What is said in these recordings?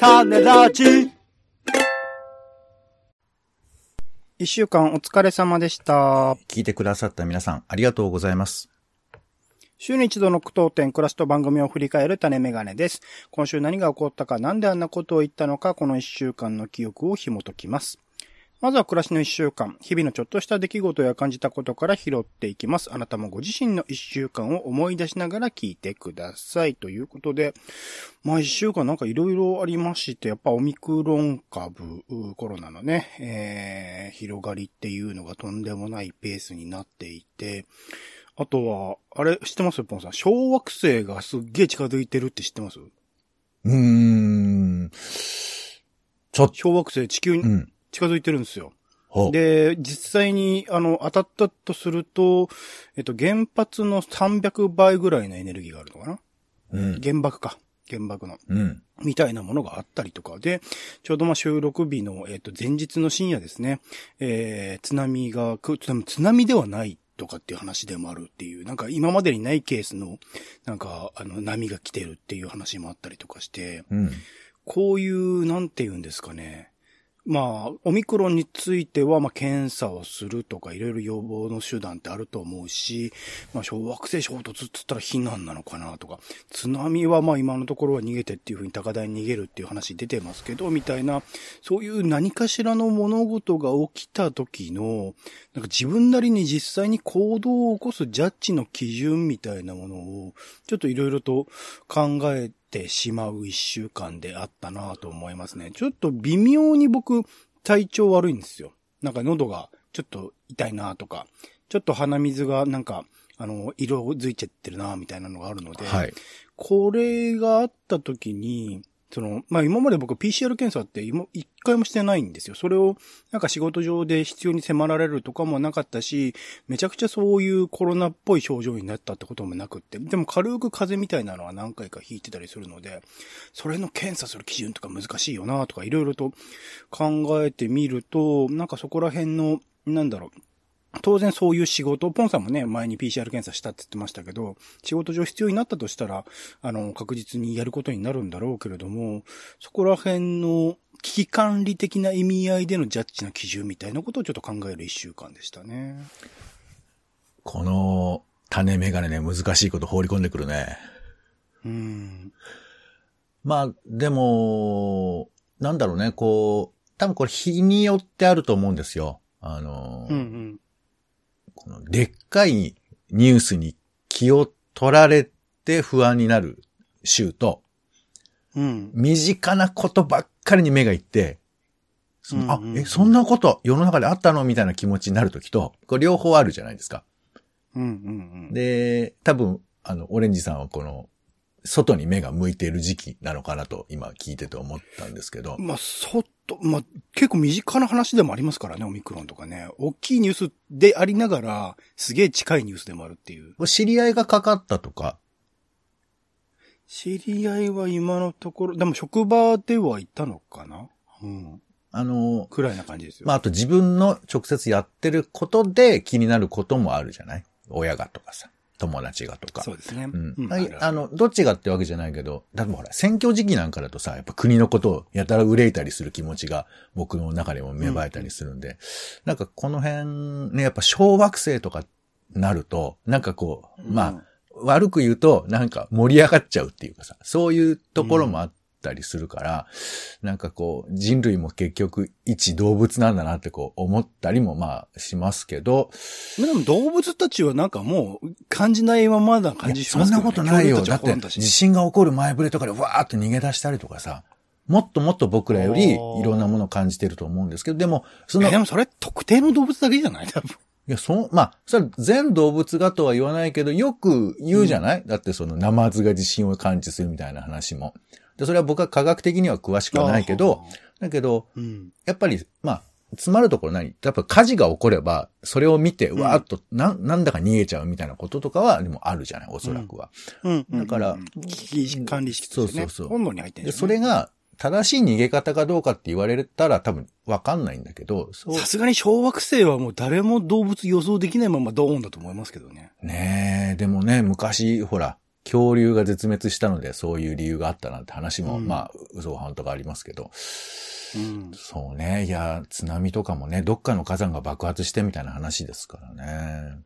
種ラジ一週間お疲れ様でした。聞いてくださった皆さん、ありがとうございます。週に一度の句読点、クラスと番組を振り返る種メガネです。今週何が起こったか、なんであんなことを言ったのか、この一週間の記憶を紐解きます。まずは暮らしの一週間、日々のちょっとした出来事や感じたことから拾っていきます。あなたもご自身の一週間を思い出しながら聞いてください。ということで、まあ一週間なんかいろいろありまして、やっぱオミクロン株、うコロナのね、えー、広がりっていうのがとんでもないペースになっていて、あとは、あれ、知ってます？ポンさん。小惑星がすっげえ近づいてるって知ってます？うーん。ちょっと、小惑星地球にうん。近づいてるんですよ。で、実際に、あの、当たったとすると、えっと、原発の300倍ぐらいのエネルギーがあるのかな？うん。原爆か。原爆の。うん。みたいなものがあったりとかで、ちょうどまあ収録日の、えっ、と、前日の深夜ですね、えー、津波がく、津波津波ではないとかっていう話でもあるっていう、なんか今までにないケースの、なんか、あの、波が来てるっていう話もあったりとかして、うん。こういう、なんて言うんですかね。まあ、オミクロンについては、まあ、検査をするとか、いろいろ予防の手段ってあると思うし、まあ、小惑星衝突っつったら避難なのかなとか、津波はまあ今のところは逃げてっていうふうに高台に逃げるっていう話出てますけど、みたいな、そういう何かしらの物事が起きた時の、なんか自分なりに実際に行動を起こすジャッジの基準みたいなものを、ちょっといろいろと考えてしまう一週間であったなと思いますね。ちょっと微妙に僕、体調悪いんですよ。なんか喉がちょっと痛いなとか、ちょっと鼻水がなんか、あの、色づいちゃってるなみたいなのがあるので、はい。これがあった時に、その、まあ、今まで僕 PCR 検査って今一回もしてないんですよ。それをなんか仕事上で必要に迫られるとかもなかったし、めちゃくちゃそういうコロナっぽい症状になったってこともなくって、でも軽く風邪みたいなのは何回か引いてたりするので、それの検査する基準とか難しいよなとかいろいろと考えてみると、なんかそこら辺の、なんだろう、当然そういう仕事、ポンさんもね、前に PCR 検査したって言ってましたけど、仕事上必要になったとしたら、あの、確実にやることになるんだろうけれども、そこら辺の危機管理的な意味合いでのジャッジの基準みたいなことをちょっと考える一週間でしたね。この、種メガネね、難しいこと放り込んでくるね。うん。まあ、でも、なんだろうね、こう、多分これ日によってあると思うんですよ。あの、うんうん。このでっかいニュースに気を取られて不安になる週と、うん。身近なことばっかりに目がいって、そのうんうんうんあ、え、そんなこと世の中であったのみたいな気持ちになるときと、これ両方あるじゃないですか。うんうんうん。で、多分、あの、オレンジさんはこの、外に目が向いている時期なのかなと今聞いてて思ったんですけど。まあ、そっと、まあ、結構身近な話でもありますからね、オミクロンとかね。大きいニュースでありながら、すげえ近いニュースでもあるっていう。知り合いがかかったとか、知り合いは今のところ、でも職場ではいたのかな？うん。あの、くらいな感じですよ。まあ、あと自分の直接やってることで気になることもあるじゃない？親がとかさ、友達がとか。そうですね。うん。うん。ああの、どっちがってわけじゃないけど、例えばほら、選挙時期なんかだとさ、やっぱ国のことをやたら憂いたりする気持ちが僕の中でも芽生えたりするんで、なんかこの辺ね、やっぱ小惑星とかなると、なんかこう、まあ、悪く言うと、なんか盛り上がっちゃうっていうかさ、そういうところもあったりするから、なんかこう、人類も結局一動物なんだなってこう思ったりもまあしますけど、まあでも動物たちはなんかもう感じないままな感じしますけど、そんなことないよ。だって、地震が起こる前触れとかでわーっと逃げ出したりとかさ、もっともっと僕らよりいろんなものを感じてると思うんですけど、でも、その、でもそれ特定の動物だけじゃない？多分。や、その、まあ、それは全動物がとは言わないけど、よく言うじゃない、だってその、ナマズが地震を感知するみたいな話も。で、それは僕は科学的には詳しくはないけど、だけど、うん。やっぱり、まあ、詰まるところ何？やっぱ火事が起これば、それを見て、うんわーっと、な、なんだか逃げちゃうみたいなこととかは、でもあるじゃない、おそらくは。うん。だからうん危機管理室ですね。そうそうそう本能に入ってるねそれが、正しい逃げ方かどうかって言われたら多分わかんないんだけど、さすがに小惑星はもう誰も動物予想できないままドーンだと思いますけどね。ねえ、でもね、昔、ほら、恐竜が絶滅したのでそういう理由があったなんて話も、うんまあ、嘘半とかありますけど、うん。そうね。いや、津波とかもね、どっかの火山が爆発してみたいな話ですからね。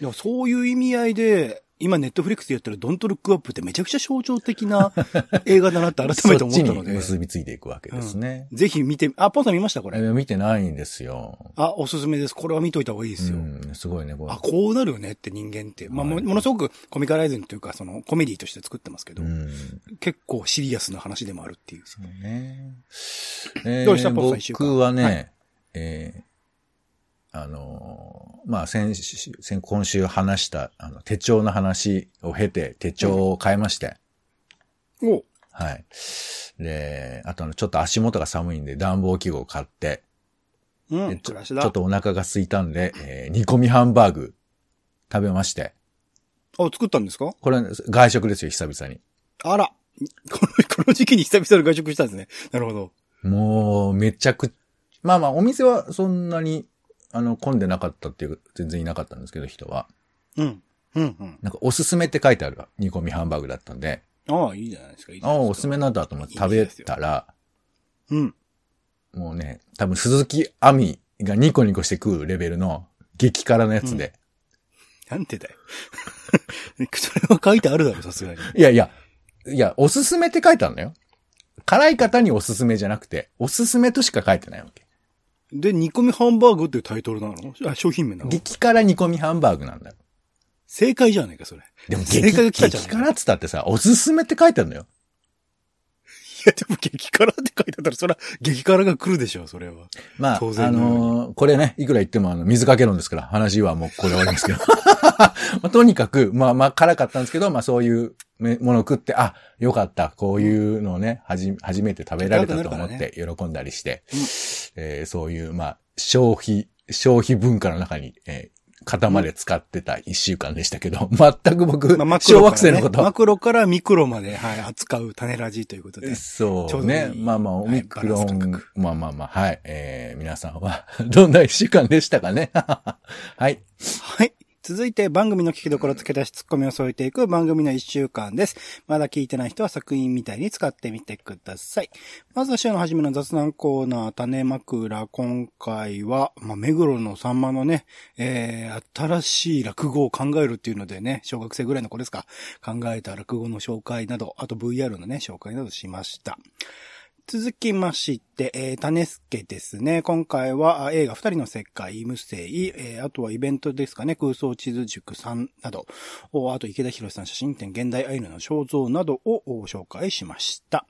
いやそういう意味合いで、今ネットフリックスでやってるドントルックアップってめちゃくちゃ象徴的な 映画だなって改めて思ったので、結びついていくわけですね。ぜひ見て、あ、ポンさん見ましたこれ？え見てないんですよ。あ、おすすめです。これは見といた方がいいですよ。うん、すごいね、これあ、こうなるよねって人間って。まあ、もはいものすごくコミカライズンというか、そのコメディとして作ってますけど、うん。結構シリアスな話でもあるっていう。そうね。えーどうしたポンさん一週間僕はね、はいえーあのーまあ、先週、先、今週話した、あの、手帳の話を経て、手帳を変えまして、おはい。で、あとあの、ちょっと足元が寒いんで暖房器具を買って、うん、でち。ちょっとお腹が空いたんで、えー煮込みハンバーグ食べまして、あ、作ったんですか？これ外食ですよ、久々に。あら。この、この時期に久々に外食したんですね。なるほど。もう、めちゃく、まあまあ、お店はそんなに、あの、混んでなかったっていう、全然いなかったんですけど、人は。うん。うん、うん。なんか、おすすめって書いてある煮込みハンバーグだったんで、ああ、いいじゃないですか。いいじゃああ、おすすめなんだと思って食べたら、うん。もうね、多分鈴木亜美がニコニコして食うレベルの激辛のやつで。なんてだよ。それは書いてあるだろ、さすがに。いやいや、いや、おすすめって書いてあるのよ。辛い方におすすめじゃなくて、おすすめとしか書いてないわけ。で、煮込みハンバーグっていうタイトルなの？あ、商品名なの？激辛煮込みハンバーグなんだよ。正解じゃねえか、それ。いでも正激解が来たじゃん激辛っつったってさ、おすすめって書いてあるのよ。や、でも激辛って書いてあったら、それは激辛が来るでしょ、それは。まあ、当然あのーこれね、いくら言ってもあの、水かけ論ですから、話はもうこれで終わりますけど。まあ、とにかく、まあまあ辛かったんですけど、まあそういうめものを食って、あ、よかった、こういうのをね、はじ、初めて食べられたと思って喜んだりして、うんえーそういう、まあ、消費、消費文化の中に、えー型まで使ってた一週間でしたけど、全く僕、まあ、マクロ小惑星のこと、マクロからミクロまで、はい、扱う種ラジということで。そうね。いいまあまあ、オミクロンス感ン覚、まあまあまあ、はい。えー、皆さんは、どんな一週間でしたかね？はい。はい。続いて番組の聞きどころ付け出しツッコミを添えていく番組の一週間です。まだ聞いてない人は作品みたいに使ってみてください。まずは週の初めの雑談コーナー、種枕。今回は、まあ、目黒のさんまのね、えー、新しい落語を考えるっていうのでね、小学生ぐらいの子ですか、考えた落語の紹介など、あと VR のね、紹介などしました。続きまして、えー、種助ですね。今回は映画二人の世界、無声、えーあとはイベントですかね、空想地図塾さんなど、あと池田博さん写真展、現代アイヌの肖像などを紹介しました。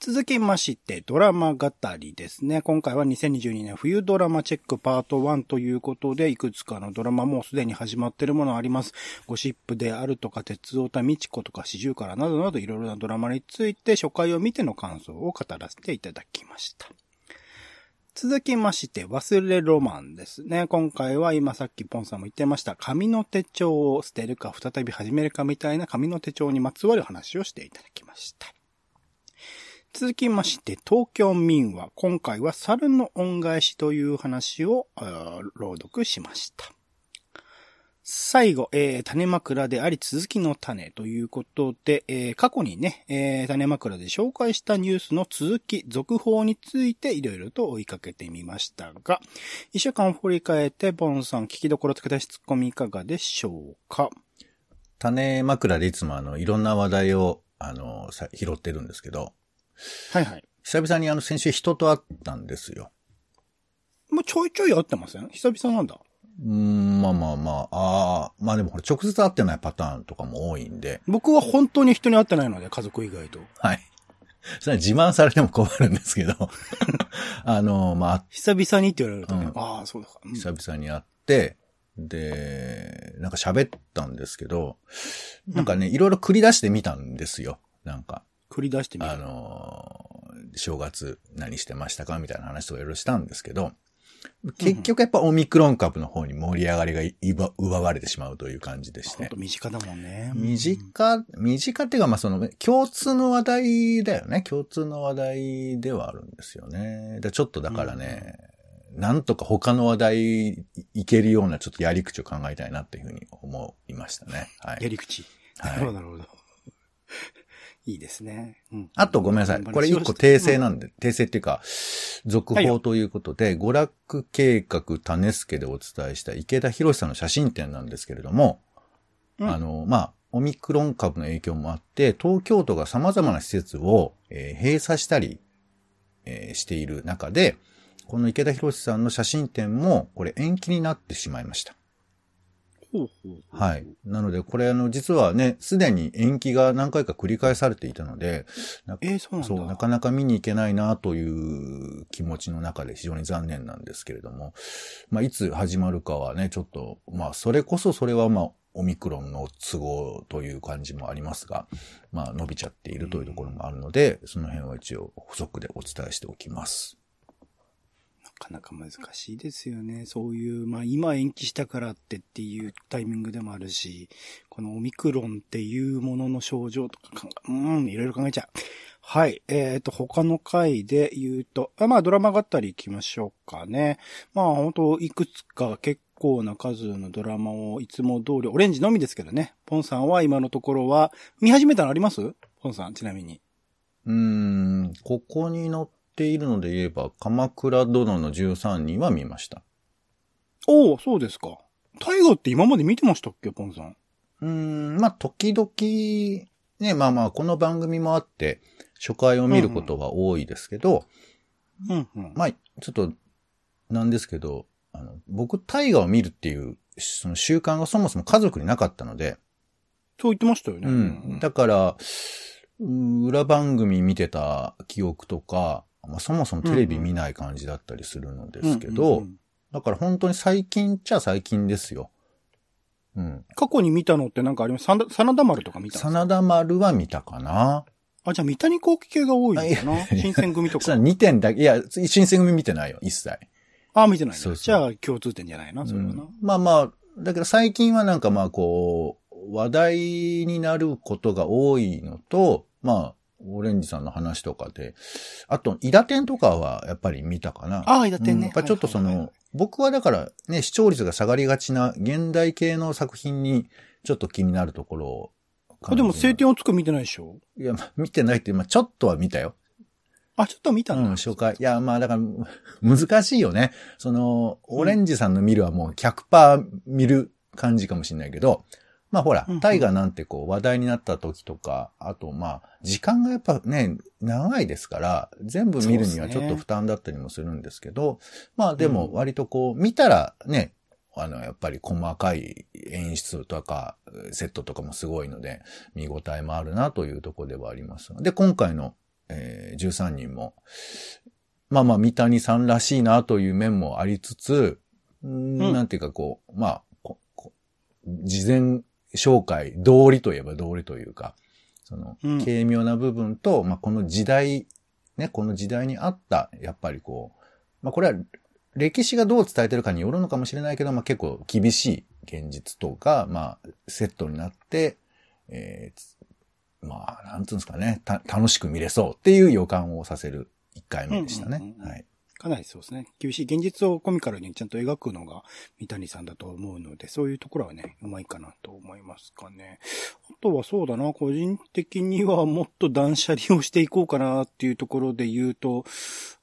続きまして、ドラマ語りですね。今回は2022年冬ドラマチェックパート1ということで、いくつかのドラマもすでに始まってるものあります。ゴシップであるとか、鉄オタミチコとか、四十からなどなどいろいろなドラマについて初回を見ての感想を語らせていただきました。続きまして、忘れロマンですね。今回は今さっきポンさんも言ってました、紙の手帳を捨てるか再び始めるかみたいな紙の手帳にまつわる話をしていただきました。続きまして、東京民話。今回は猿の恩返しという話を朗読しました。最後、えー、種枕であり続きの種ということで、えー過去にね、えー種枕で紹介したニュースの続き、続報についていろいろと追いかけてみましたが、一週間を振り返って、ボンさん聞きどころ付け出しツッコミいかがでしょうか？種枕でいつもあの、いろんな話題を、あの、拾ってるんですけど、はいはい。久々にあの、先週人と会ったんですよ。もうちょいちょい会ってません？久々なんだ。うーん、まあまあまあ、ああ、まあでもこれ直接会ってないパターンとかも多いんで、僕は本当に人に会ってないので、家族以外と。はい。それは自慢されても困るんですけど、あの、まあ、久々にって言われるとね、うんああ、そうだか。うん久々に会って、で、なんか喋ったんですけど、なんかね、いろいろ繰り出してみたんですよ。なんか、繰り出してみる。あのー、正月何してましたかみたいな話とかいろいろしたんですけど、結局やっぱオミクロン株の方に盛り上がりがい奪奪われてしまうという感じでして本当。身近だもんね。身近、身近っていうか、まあ、その、共通の話題だよね。共通の話題ではあるんですよね。でちょっとだからね、なんとか他の話題いけるようなちょっとやり口を考えたいなっていうふうに思いましたね。はい。やり口。なるほど、なるほど。いいですね。うん。あとごめんなさい。これ一個訂正なんで、訂正っていうか、続報ということで、娯楽計画種助でお伝えした池田博さんの写真展なんですけれども、うんあの、まあ、オミクロン株の影響もあって、東京都が様々な施設を、えー閉鎖したり、えーしている中で、この池田博さんの写真展も、これ延期になってしまいました。はい。。なので、これあの、実はね、すでに延期が何回か繰り返されていたので、なえー、そう。そう、なかなか見に行けないなという気持ちの中で非常に残念なんですけれども、まあ、いつ始まるかはね、ちょっと、まあ、それこそそれはまあ、オミクロンの都合という感じもありますが、まあ、伸びちゃっているというところもあるので、その辺は一応補足でお伝えしておきます。なかなか難しいですよね。そういう、まあ今延期したからってっていうタイミングでもあるし、このオミクロンっていうものの症状とか、うん、いろいろ考えちゃう。はい。えっ、と、他の回で言うと、まあドラマ語り行きましょうかね。まあ本当いくつか結構な数のドラマをいつも通り、オレンジのみですけどね。ポンさんは今のところは、見始めたのあります？ポンさん、ちなみに。うーん、ここに載っているので言えば、鎌倉殿の13人は見ました。おおそうですか。タイガーって今まで見てましたっけポンさん？うーん、まあ、時々、ね、まあまあ、この番組もあって、初回を見ることは多いですけど、うんうん。まあ、ちょっと、なんですけど、あの、僕、大河を見るっていう、その習慣がそもそも家族になかったので、そう言ってましたよね。うん。だから、う裏番組見てた記憶とか、まあ、そもそもテレビ見ない感じだったりするのですけど、だから本当に最近っちゃ最近ですよ。うん。過去に見たのってなんかあります？真田丸とか見た真田丸は見たかなあ、じゃあ三谷幸喜系が多いのかな？新選組とか。2点だけ、いや、新選組見てないよ、一切。あ、見てないのそうそうじゃあ共通点じゃないな、それはな。うんまあまあ、だけど最近はなんかまあこう、話題になることが多いのと、まあ、オレンジさんの話とかで、あと、イダテンとかはやっぱり見たかな。ああ、だってね。うんやっぱちょっとその、はいはいはい僕はだからね、視聴率が下がりがちな現代系の作品にちょっと気になるところをあでも、晴い天をつく見てないでしょ？や、まあ見てないって、まあちょっとは見たよ。あ、ちょっと見たうんん、だ。初回。いや、まあだから、難しいよね。その、オレンジさんの見るはもう100%見る感じかもしれないけど、まあほらうんうん、タイガーなんてこう話題になった時とか、あとまあ、時間がやっぱね、長いですから、全部見るにはちょっと負担だったりもするんですけど、まあでも割とこう、見たらね、あの、やっぱり細かい演出とか、セットとかもすごいので、見応えもあるなというところではあります。で、今回の、えー13人も、まあまあ、三谷さんらしいなという面もありつつ、うーんうん。なんていうかこう、まあ、事前紹介、道理といえば道理というか、そのうん、軽妙な部分と、まあ、この時代、ね、この時代にあった、やっぱりこう、まあ、これは歴史がどう伝えてるかによるのかもしれないけど、まあ、結構厳しい現実とか、まあ、セットになって、えーつまあ、なんつうんですかね、た、楽しく見れそうっていう予感をさせる一回目でしたねうんうんうん。うんはい。かなりそうですね。厳しい現実をコミカルにちゃんと描くのが三谷さんだと思うので、そういうところはね、うまいかなと思いますかね。あとはそうだな、個人的にはもっと断捨離をしていこうかなっていうところで言うと、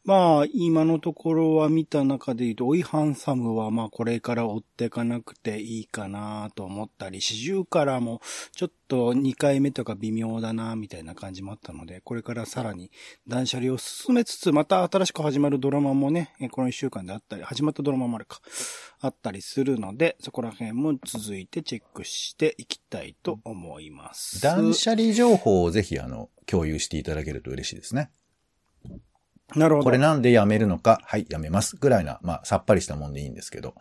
まあ、今のところは見た中で言うと、オイハンサムはまあこれから追っていかなくていいかなと思ったり、四十からもちょっと2回目とか微妙だなみたいな感じもあったので、これからさらに断捨離を進めつつ、また新しく始まるドラマもね、この1週間であったり、始まったドラマもあるか、あったりするので、そこら辺も続いてチェックしていきたいと思います。断捨離情報をぜひ、あの、共有していただけると嬉しいですね。なるほど。これなんでやめるのか、はい、やめます。ぐらいな、まあ、さっぱりしたもんでいいんですけど。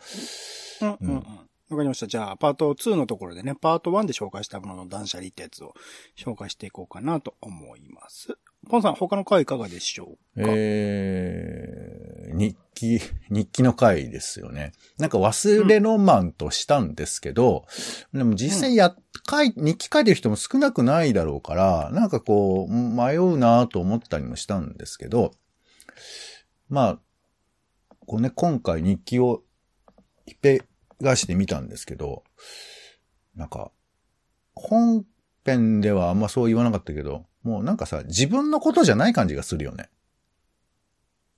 うんうんうん。わかりました。じゃあ、パート2のところでね、パート1で紹介したものの断捨離ってやつを紹介していこうかなと思います。ポンさん、他の回いかがでしょうか？えー、日記、日記の回ですよね。なんか忘れロマンとしたんですけど、でも実際や、書い、日記書いてる人も少なくないだろうから、なんかこう、迷うなと思ったりもしたんですけど、まあ、こうね、今回日記をいっぺがしてみたんですけど、なんか、本編ではあんまそう言わなかったけど、もうなんかさ、自分のことじゃない感じがするよね。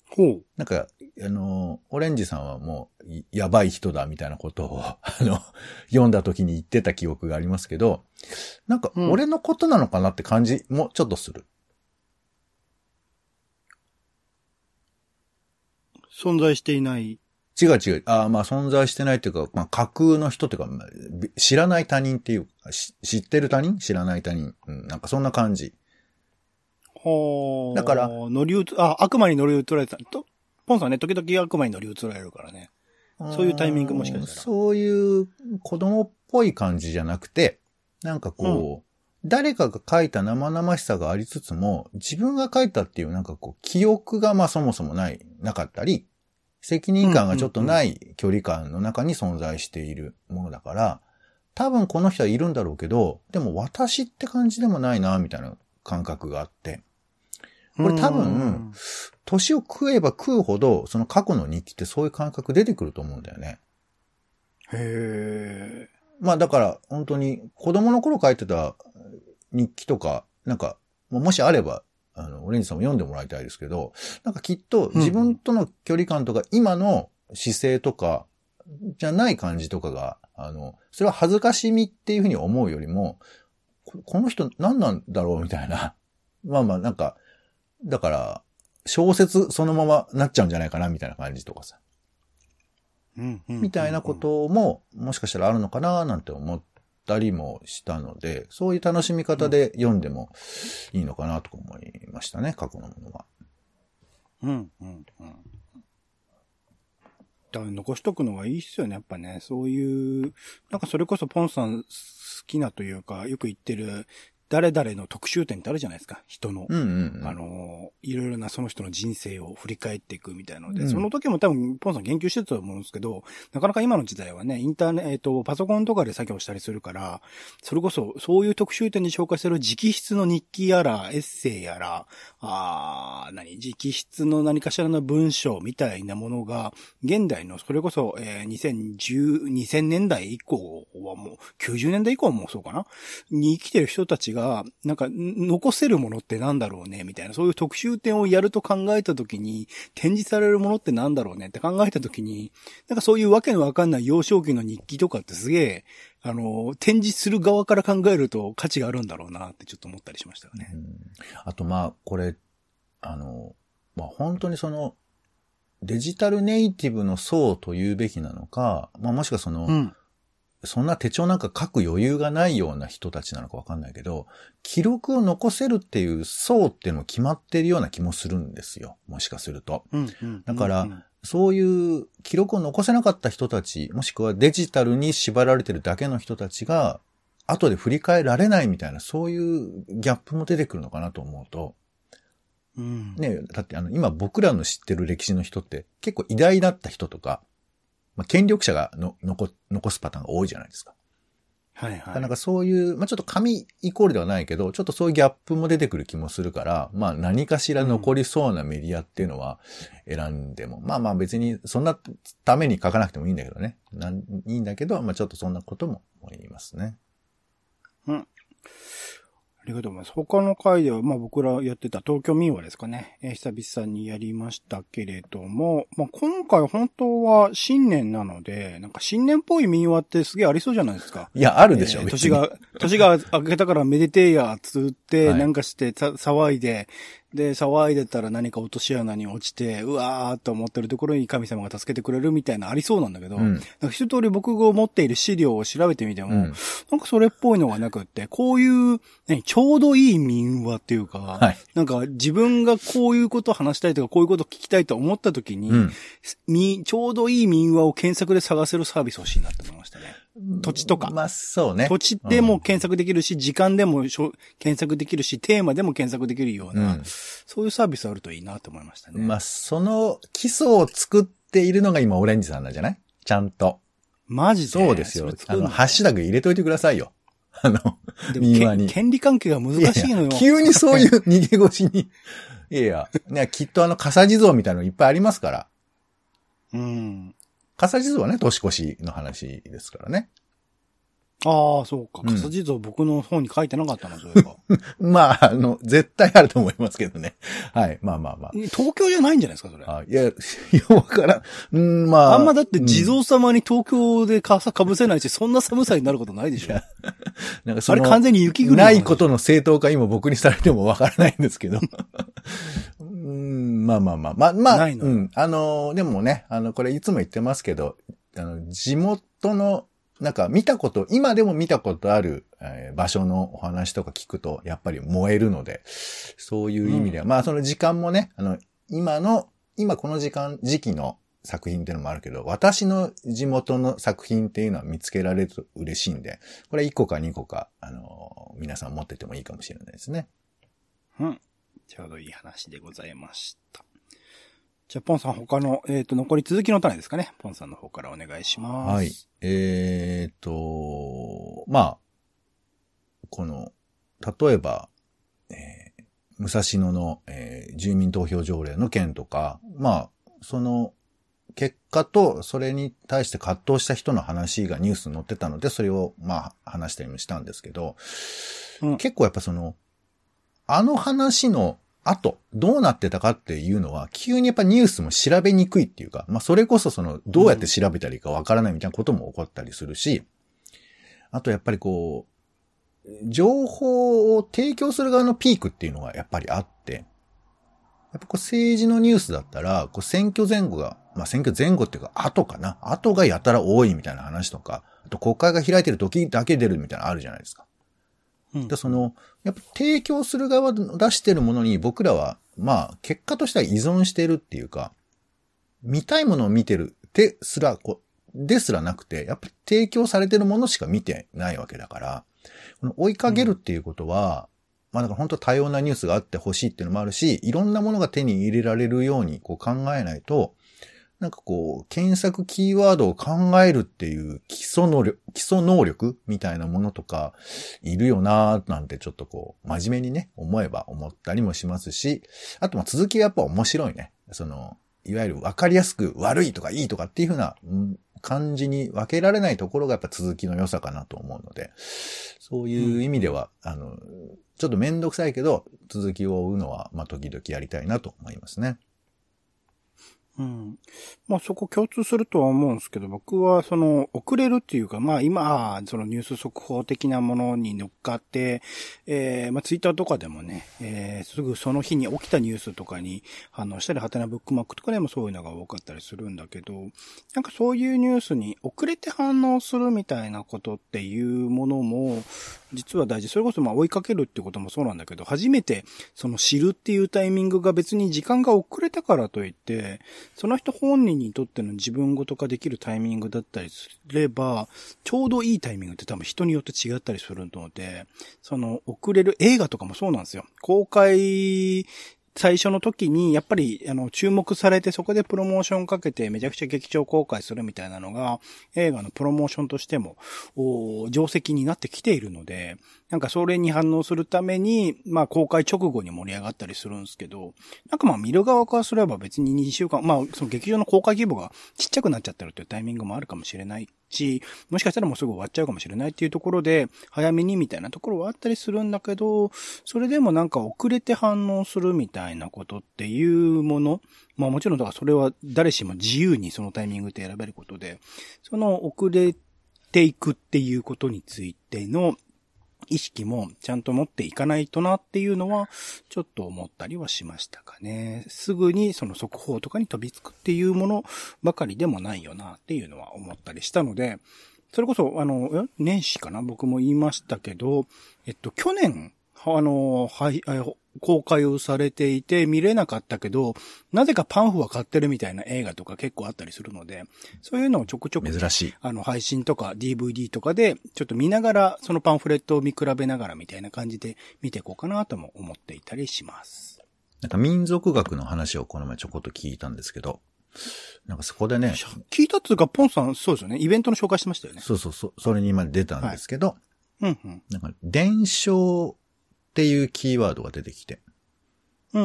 ほう。なんか、あの、オレンジさんはもう、いやばい人だみたいなことを、あの、読んだ時に言ってた記憶がありますけど、なんか、うん俺のことなのかなって感じもちょっとする。存在していない。違う違う。ああ、まあ存在してないっていうか、まあ架空の人っていうか、知らない他人っていう知ってる他人？知らない他人。うん、なんかそんな感じ。はあ。だから乗り移、あ、悪魔に乗り移られた。と、ポンさんね、時々悪魔に乗り移られるからね。そういうタイミングもしかしたらそういう子供っぽい感じじゃなくて、なんかこう、誰かが書いた生々しさがありつつも、自分が書いたっていうなんかこう、記憶がまあそもそもない、なかったり、責任感がちょっとない距離感の中に存在しているものだから、多分この人はいるんだろうけど、でも私って感じでもないな、みたいな感覚があって。これ多分うん年を食えば食うほど、その過去の日記ってそういう感覚出てくると思うんだよね。へえ。まあだから、本当に子供の頃書いてた日記とか、なんか、ももしあれば、あの、オレンジさんも読んでもらいたいですけど、なんかきっと自分との距離感とか、今の姿勢とか、じゃない感じとかが、あの、それは恥ずかしみっていうふうに思うよりも、ここの人何なんだろうみたいな。まあまあなんか、だから、小説そのままなっちゃうんじゃないかなみたいな感じとかさ。みたいなこ。とも、もしかしたらあるのかななんて思ったりもしたので、そういう楽しみ方で読んでもいいのかなとか思いましたね、過去のものは。うんうんうん。残しとくのがいいっすよね、やっぱね。そういう、なんかそれこそポンさん好きなというか、よく言ってる、誰々の特集点ってあるじゃないですか、人の。うんうん、うん。あの、いろいろなその人の人生を振り返っていくみたいなので、うんその時も多分、ポンさん研究してたと思うんですけど、なかなか今の時代はね、インターネット、えっ、と、パソコンとかで作業したりするから、それこそ、そういう特集点に紹介する直筆の日記やら、エッセイやら、あー何、直筆の何かしらの文章みたいなものが、現代の、それこそ、えー2010、2000年代以降はもう、90年代以降はもうそうかなに生きてる人たちが、なんか、ん残せるものってなんだろうね、みたいな、そういう特集展をやると考えたときに、展示されるものってなんだろうねって考えたときに、なんかそういうわけのわかんない幼少期の日記とかってすげえ、あの、展示する側から考えると価値があるんだろうなってちょっと思ったりしましたよね。うんあとまあ、これ、あの、まあ本当にその、デジタルネイティブの層と言うべきなのか、まあもしくはその、うん。そんな手帳なんか書く余裕がないような人たちなのかわかんないけど、記録を残せるっていう層っていうのも決まってるような気もするんですよ。もしかすると。だからうんそういう記録を残せなかった人たち、もしくはデジタルに縛られてるだけの人たちが、後で振り返られないみたいな、そういうギャップも出てくるのかなと思うと、うん。ね、だってあの、今僕らの知ってる歴史の人って結構偉大だった人とか、まあ、権力者がの残残すパターンが多いじゃないですか。はいはい。なんかそういう、まあ、ちょっと紙イコールではないけど、ちょっとそういうギャップも出てくる気もするから、まあ何かしら残りそうなメディアっていうのは選んでも、まあまあ別にそんなために書かなくてもいいんだけどね。なんいいんだけど、まあちょっとそんなことも思いますね。ありがとうございます。他の回では、まあ僕らやってた東京民話ですかね。えー久々にやりましたけれども、まあ今回本当は新年なので、なんか新年っぽい民話ってすげえありそうじゃないですか。いや、あるでしょ、えー年が、年が明けたからめでてえや、つって、はいなんかしてさ騒いで、で、騒いでたら何か落とし穴に落ちて、うわーっと思ってるところに神様が助けてくれるみたいなありそうなんだけど、うんなんか一通り僕が持っている資料を調べてみても、うんなんかそれっぽいのがなくって、こういう、何、ちょうどいい民話っていうか、はい。なんか自分がこういうことを話したいとか、こういうことを聞きたいと思った時に、うん。みちょうどいい民話を検索で探せるサービス欲しいなって思いましたね。土地とかまあそうね。土地でも検索できるし、時間でもしょ検索できるし、テーマでも検索できるような、うんそういうサービスあるといいなと思いましたね。まあその基礎を作っているのが今オレンジさんなんじゃない？ちゃんと。マジで？そうですよあの、ハッシュタグ入れといてくださいよ。あの、でも民話にけ権利関係が難しいのよ。やや急にそういう逃げ腰に。いやいや、ね、きっとあの、笠地蔵みたいなのいっぱいありますから。うん。笠地蔵はね、年越しの話ですからね。ああ、そうか。うん傘地蔵僕の方に書いてなかったな、そういえば。まあ、あの、絶対あると思いますけどね。はい。まあまあまあ。東京じゃないんじゃないですか、それ。あいや、いや、わからん。うん、まあ。あんまだって地うん蔵様に東京で傘かぶせないし、そんな寒さになることないでしょ。なんかそれ完全に雪国ないことの正当化今僕にされてもわからないんですけど。うん、まあまあまあ。まあまあ、ないのうん。あの、でもね、あの、これいつも言ってますけど、あの、地元の、なんか見たこと、今でも見たことある、えー場所のお話とか聞くと、やっぱり燃えるので、そういう意味では、まあその時間もね、あの、今の、今この時間、時期の作品っていうのもあるけど、私の地元の作品っていうのは見つけられると嬉しいんで、これ1個か2個か、あの、皆さん持っててもいいかもしれないですね。うん。ちょうどいい話でございました。じゃあ、ポンさん他の、えっ、と、残り続きの種ですかね。ポンさんの方からお願いします。はい。えーと、まあ、この、例えば、えー武蔵野の、えー住民投票条例の件とか、まあ、その、結果と、それに対して葛藤した人の話がニュースに載ってたので、それを、まあ、話したりもしたんですけど、うん結構やっぱその、あの話の後、どうなってたかっていうのは、急にやっぱニュースも調べにくいっていうか、まあそれこそその、どうやって調べたらいいかわからないみたいなことも起こったりするし、あとやっぱりこう、情報を提供する側のピークっていうのがやっぱりあって、やっぱこう政治のニュースだったら、こう選挙前後が、まあ選挙前後っていうか後かな、後がやたら多いみたいな話とか、あと国会が開いてる時だけ出るみたいなのあるじゃないですか。で、その、やっぱ提供する側の出してるものに僕らは、まあ、結果としては依存してるっていうか、見たいものを見てるですら、こ、ですらなくて、やっぱり提供されてるものしか見てないわけだから、この追いかけるっていうことは、まあだから本当多様なニュースがあってほしいっていうのもあるし、いろんなものが手に入れられるようにこう考えないと、なんかこう、検索キーワードを考えるっていう基礎能力、基礎能力みたいなものとか、いるよなーなんてちょっとこう、真面目にね、思えば思ったりもしますし、あとま続きがやっぱ面白いね。その、いわゆる分かりやすく悪いとかいいとかっていうふうな感じに分けられないところがやっぱ続きの良さかなと思うので、そういう意味では、あの、ちょっとめんどくさいけど、続きを追うのは、ま時々やりたいなと思いますね。うん。まあそこ共通するとは思うんですけど、僕はその遅れるっていうか、まあ今、そのニュース速報的なものに乗っかって、えー、まあツイッターとかでもね、えー、すぐその日に起きたニュースとかに反応したり、ハテナブックマークとかでもそういうのが多かったりするんだけど、なんかそういうニュースに遅れて反応するみたいなことっていうものも、実は大事。それこそまあ追いかけるってこともそうなんだけど、初めてその知るっていうタイミングが別に時間が遅れたからといって、その人本人にとっての自分ごと化できるタイミングだったりすれば、ちょうどいいタイミングって多分人によって違ったりするので、その遅れる映画とかもそうなんですよ。公開最初の時に、やっぱり、あの、注目されて、そこでプロモーションかけて、めちゃくちゃ劇場公開するみたいなのが、映画のプロモーションとしても、お定石になってきているので、なんかそれに反応するために、まあ公開直後に盛り上がったりするんですけど、なんかまあ見る側からすれば別に2週間、まあその劇場の公開規模がちっちゃくなっちゃってるというタイミングもあるかもしれないし、もしかしたらもうすぐ終わっちゃうかもしれないっていうところで、早めにみたいなところはあったりするんだけど、それでもなんか遅れて反応するみたいなことっていうもの、まあもちろんだからそれは誰しも自由にそのタイミングで選べることで、その遅れていくっていうことについての意識もちゃんと持っていかないとなっていうのは、ちょっと思ったりはしましたかね。すぐにその速報とかに飛びつくっていうものばかりでもないよなっていうのは思ったりしたので、それこそ、あの、年始かな？僕も言いましたけど、えっと、去年、あの、はい、公開をされていて見れなかったけど、なぜかパンフは買ってるみたいな映画とか結構あったりするので、そういうのをちょくちょく珍しい。あの、配信とか DVD とかで、ちょっと見ながら、そのパンフレットを見比べながらみたいな感じで見ていこうかなとも思っていたりします。なんか民族学の話をこの前ちょこっと聞いたんですけど、なんかそこでね、聞いたっつうか、ポンさん、そうですよね。イベントの紹介してましたよね。そうそうそう、それに今出たんですけど、うんうんなんか伝承っていうキーワードが出てきて。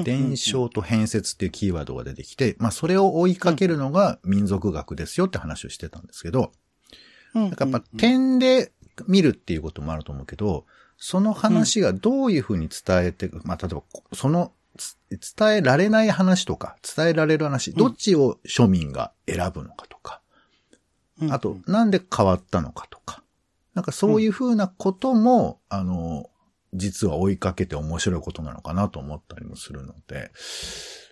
伝承と変節っていうキーワードが出てきて、まあそれを追いかけるのが民族学ですよって話をしてたんですけど、うん。なんかやっぱ点で、見るっていうこともあると思うけど、その話がどういうふうに伝えて、まあ、例えば、その、つ伝えられない話とか、伝えられる話、どっちを庶民が選ぶのかとか、うん。あと、なんで変わったのかとか、なんかそういうふうなことも、あの、実は追いかけて面白いことなのかなと思ったりもするので、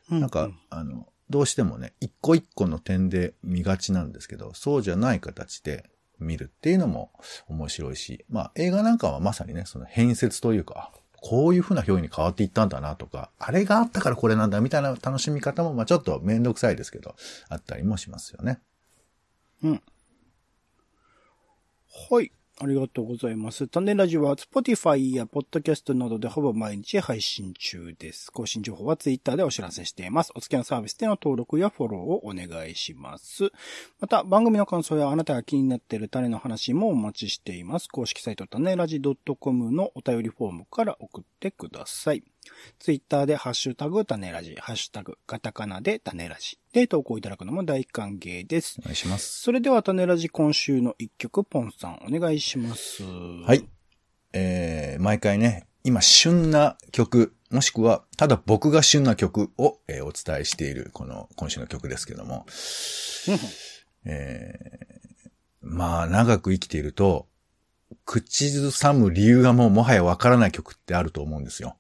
うなんか、あの、どうしてもね、一個一個の点で見がちなんですけど、そうじゃない形で見るっていうのも面白いし、まあ映画なんかはまさにね、その変説というか、あこういう風な表現に変わっていったんだなとか、あれがあったからこれなんだみたいな楽しみ方も、まあちょっとめんどくさいですけど、あったりもしますよね。はい。ありがとうございます。タネラジオは Spotify や Podcast などでほぼ毎日配信中です。更新情報は Twitter でお知らせしています。お付き合いのサービスでの登録やフォローをお願いします。また、番組の感想やあなたが気になっている種の話もお待ちしています。公式サイトタネラジ .com のお便りフォームから送ってください。ツイッターでハッシュタグ種ラジ、ハッシュタグカタカナで種ラジで投稿いただくのも大歓迎です。お願いします。それでは種ラジ今週の一曲、ポンさんお願いします。ははい。えー、毎回ね、今旬な曲、もしくは、ただ僕が旬な曲を、えーお伝えしている、この今週の曲ですけども、えー、まあ、長く生きていると、口ずさむ理由がもうもはやわからない曲ってあると思うんですよ。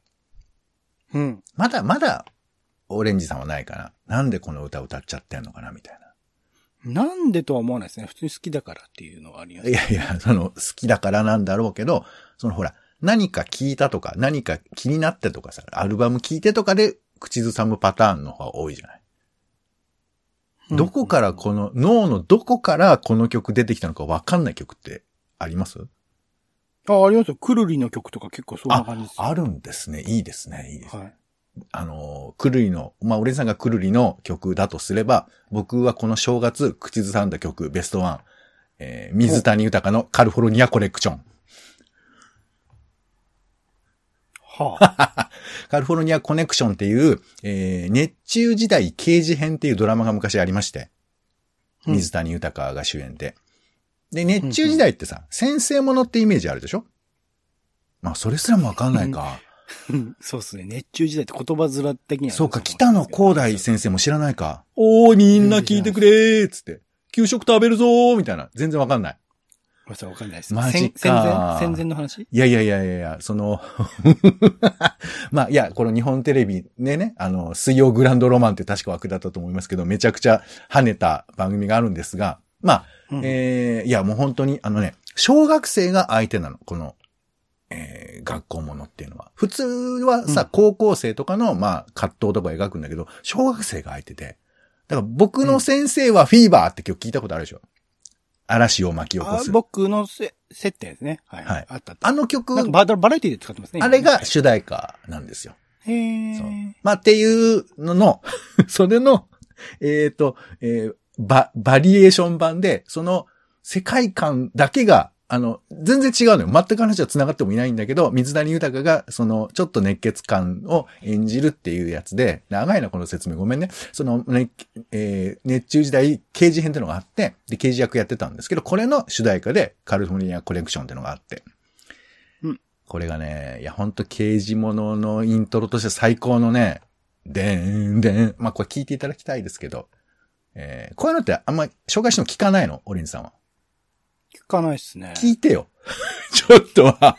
うん。まだ、まだ、オレンジさんはないかな。なんでこの歌歌っちゃってんのかなみたいな。なんでとは思わないですね。普通に好きだからっていうのはあります。いやいや、その、好きだからなんだろうけど、そのほら、何か聞いたとか、何か気になってとかさ、アルバム聞いてとかで口ずさむパターンの方が多いじゃない。うんどこからこの、脳のどこからこの曲出てきたのかわかんない曲ってあります？あ、ありますよ。くるりの曲とか結構そんな感じですよ。あるんですね。いいですね。いいですね。はい。あの、くるりの、まあ、俺さんがくるりの曲だとすれば、僕はこの正月口ずさんだ曲、ベストワン、えー水谷豊のカルフォルニアコレクション。はあ。カルフォルニアコネクションっていう、えー熱中時代刑事編っていうドラマが昔ありまして、うん水谷豊が主演で。で、熱中時代ってさ、先生ものってイメージあるでしょ？まあ、それすらもわかんないか。うんそうですね。熱中時代って言葉面的にはね。そうか、北野光大先生も知らないか。おー、みんな聞いてくれーっつって。給食食べるぞーみたいな。全然わかんない。ごめんなさい、わかんないです。マジか戦戦前戦前の話？いやいやいやいやいや、その、まあ、いや、この日本テレビでね、あの、水曜グランドロマンって確か枠だったと思いますけど、めちゃくちゃ跳ねた番組があるんですが、まあ、うんえー、いや、もう本当に、あのね、小学生が相手なの、この、えー、学校ものっていうのは。普通はさ、うん高校生とかの、まあ、葛藤とか描くんだけど、小学生が相手で。だから僕の先生はフィーバーって今日聞いたことあるでしょ嵐を巻き起こあす。僕のせ接点ですね。はい。はいあったあった。あの曲、なんかバラバラエティで使ってますね。あれが主題歌なんですよ。へそうー。まあ、っていうのの、それの、えっ、と、えーバ、バリエーション版で、その世界観だけが、あの、全然違うのよ。全く話は繋がってもいないんだけど、水谷豊が、その、ちょっと熱血感を演じるっていうやつで、長いな、この説明。ごめんね。その、ね、えー熱中時代、刑事編っていうのがあって、で、刑事役やってたんですけど、これの主題歌で、カルフォルニアコレクションっていうのがあって。うんこれがね、いや、ほんと刑事物のイントロとして最高のね、でーん、でーん。まあ、これ聞いていただきたいですけど、えーこういうのってあんま紹介しても聞かないの？オリンさんは。聞かないっすね。聞いてよ。ちょっとは。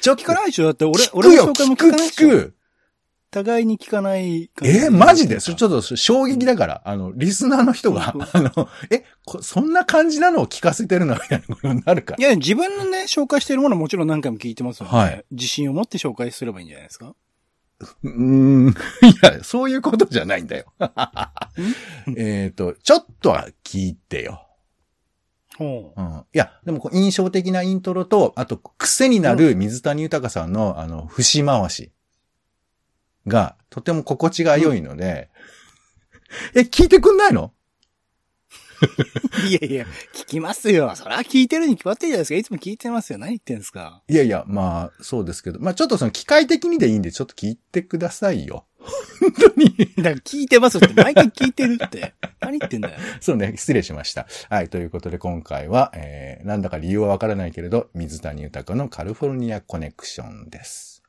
ちょっと聞かないでしょだって俺、俺の紹介も聞かないでしょ聞く。互いに聞かない感じ。えーマジで？それちょっと衝撃だから、あの、リスナーの人が、あの、え、こそんな感じなのを聞かせてるのみたいなことになるからい。や、自分のね、紹介してるものはもちろん何回も聞いてますので、はい自信を持って紹介すればいいんじゃないですか？うーん。いや、そういうことじゃないんだよ。えっと、ちょっとは聞いてよ。ほう。うん。いや、でもこう印象的なイントロと、あと癖になる水谷豊さんの、あの、節回しが、とても心地が良いので、え、聞いてくんないの？いやいや、聞きますよ。それは聞いてるに決まってるじゃないですか。いつも聞いてますよ。何言ってんですか。いやいや、まあ、そうですけど。まあちょっとその機械的にでいいんで、ちょっと聞いてくださいよ。本当に。だから聞いてますって、毎回聞いてるって。何言ってんだよ。そうね、失礼しました。はい、ということで今回は、えー、なんだか理由はわからないけれど、水谷豊のカリフォルニアコネクションです。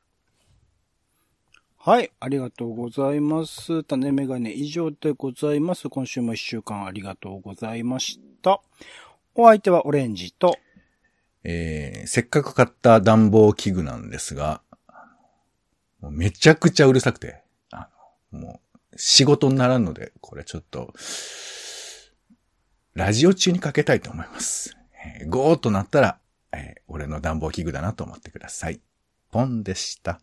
はい、ありがとうございます。種メガネ以上でございます。今週も一週間ありがとうございました。お相手はオレンジと、えー、せっかく買った暖房器具なんですが、めちゃくちゃうるさくて、あの、もう仕事にならんので、これちょっと、ラジオ中にかけたいと思います。えーゴーとなったら、えー俺の暖房器具だなと思ってください。ポンでした。